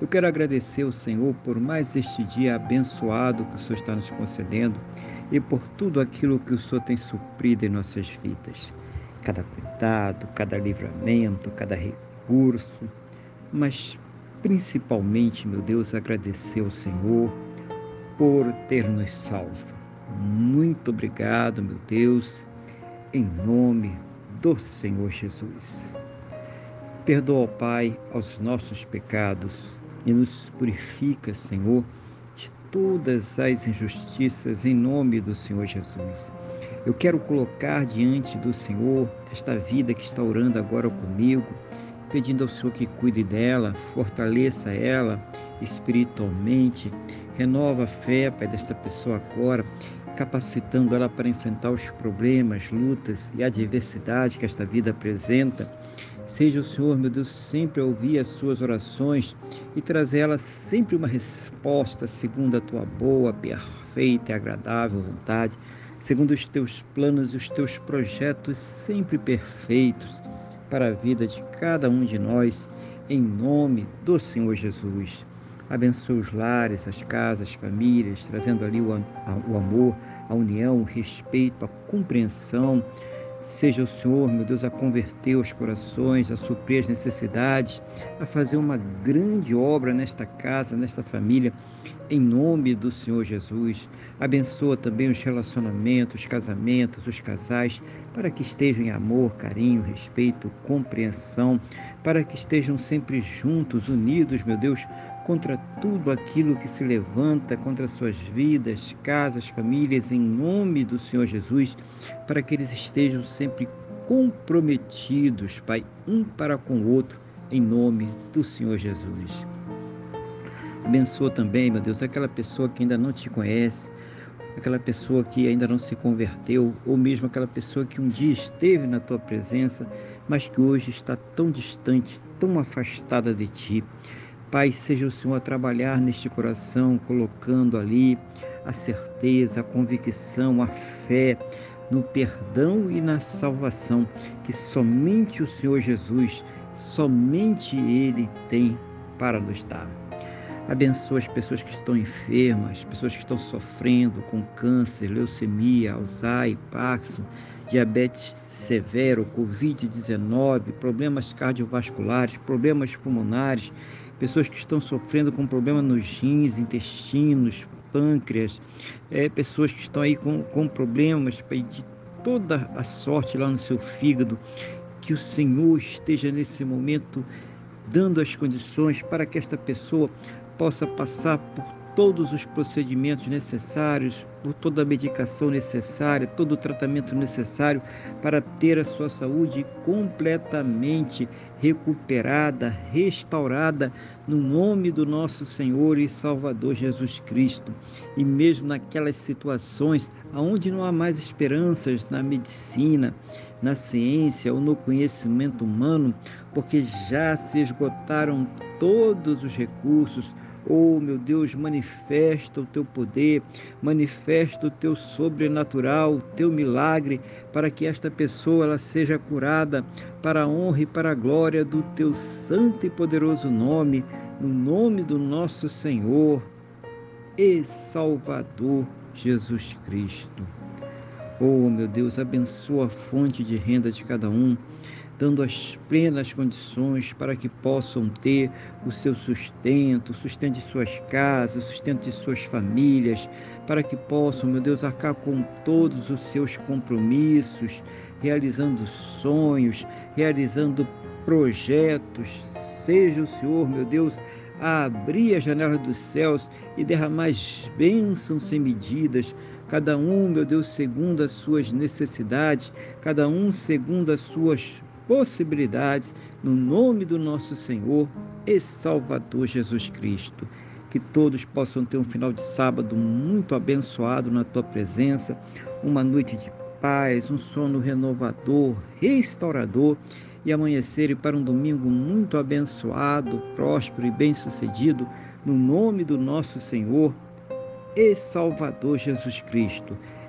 eu quero agradecer ao Senhor por mais este dia abençoado que o Senhor está nos concedendo e por tudo aquilo que o Senhor tem suprido em nossas vidas. Cada cuidado, cada livramento, cada recurso, mas principalmente, meu Deus, agradecer ao Senhor por ter nos salvo. Muito obrigado, meu Deus, em nome do Senhor Jesus. Perdoa, Pai, aos nossos pecados e nos purifica, Senhor, de todas as injustiças em nome do Senhor Jesus. Eu quero colocar diante do Senhor esta vida que está orando agora comigo, pedindo ao Senhor que cuide dela, fortaleça ela espiritualmente, renova a fé, Pai, desta pessoa agora, capacitando ela para enfrentar os problemas, lutas e adversidades que esta vida apresenta. Seja o Senhor, meu Deus, sempre a ouvir as suas orações e trazer elas sempre uma resposta segundo a tua boa, perfeita e agradável vontade, segundo os teus planos e os teus projetos sempre perfeitos para a vida de cada um de nós, em nome do Senhor Jesus. Abençoe os lares, as casas, as famílias, trazendo ali o amor, a união, o respeito, a compreensão. Seja o Senhor, meu Deus, a converter os corações, a suprir as necessidades, a fazer uma grande obra nesta casa, nesta família, em nome do Senhor Jesus. Abençoa também os relacionamentos, os casamentos, os casais, para que estejam em amor, carinho, respeito, compreensão, para que estejam sempre juntos, unidos, meu Deus, contra tudo aquilo que se levanta contra suas vidas, casas, famílias, em nome do Senhor Jesus, para que eles estejam sempre comprometidos, Pai, um para com o outro, em nome do Senhor Jesus. Abençoa também, meu Deus, aquela pessoa que ainda não te conhece, aquela pessoa que ainda não se converteu, ou mesmo aquela pessoa que um dia esteve na tua presença, mas que hoje está tão distante, tão afastada de ti. Pai, seja o Senhor a trabalhar neste coração, colocando ali a certeza, a convicção, a fé no perdão e na salvação que somente o Senhor Jesus, somente Ele tem para nos dar. Abençoa as pessoas que estão enfermas, pessoas que estão sofrendo com câncer, leucemia, Alzheimer, Parkinson, diabetes severo, Covid-19, problemas cardiovasculares, problemas pulmonares, pessoas que estão sofrendo com problemas nos rins, intestinos, pâncreas, é, pessoas que estão aí com, com problemas de toda a sorte lá no seu fígado, que o Senhor esteja nesse momento dando as condições para que esta pessoa possa passar por todos os procedimentos necessários, por toda a medicação necessária, todo o tratamento necessário para ter a sua saúde completamente recuperada, restaurada, no nome do nosso Senhor e Salvador Jesus Cristo. E mesmo naquelas situações onde não há mais esperanças na medicina, na ciência ou no conhecimento humano, porque já se esgotaram todos os recursos Oh, meu Deus, manifesta o teu poder, manifesta o teu sobrenatural, o teu milagre, para que esta pessoa ela seja curada para a honra e para a glória do teu santo e poderoso nome, no nome do nosso Senhor e Salvador Jesus Cristo. Oh, meu Deus, abençoa a fonte de renda de cada um dando as plenas condições para que possam ter o seu sustento, o sustento de suas casas, o sustento de suas famílias, para que possam, meu Deus, arcar com todos os seus compromissos, realizando sonhos, realizando projetos. Seja o Senhor, meu Deus, a abrir a janela dos céus e derramar bênçãos sem medidas, cada um, meu Deus, segundo as suas necessidades, cada um segundo as suas possibilidades, no nome do nosso Senhor e Salvador Jesus Cristo. Que todos possam ter um final de sábado muito abençoado na tua presença, uma noite de paz, um sono renovador, restaurador e amanhecerem para um domingo muito abençoado, próspero e bem-sucedido, no nome do nosso Senhor e Salvador Jesus Cristo.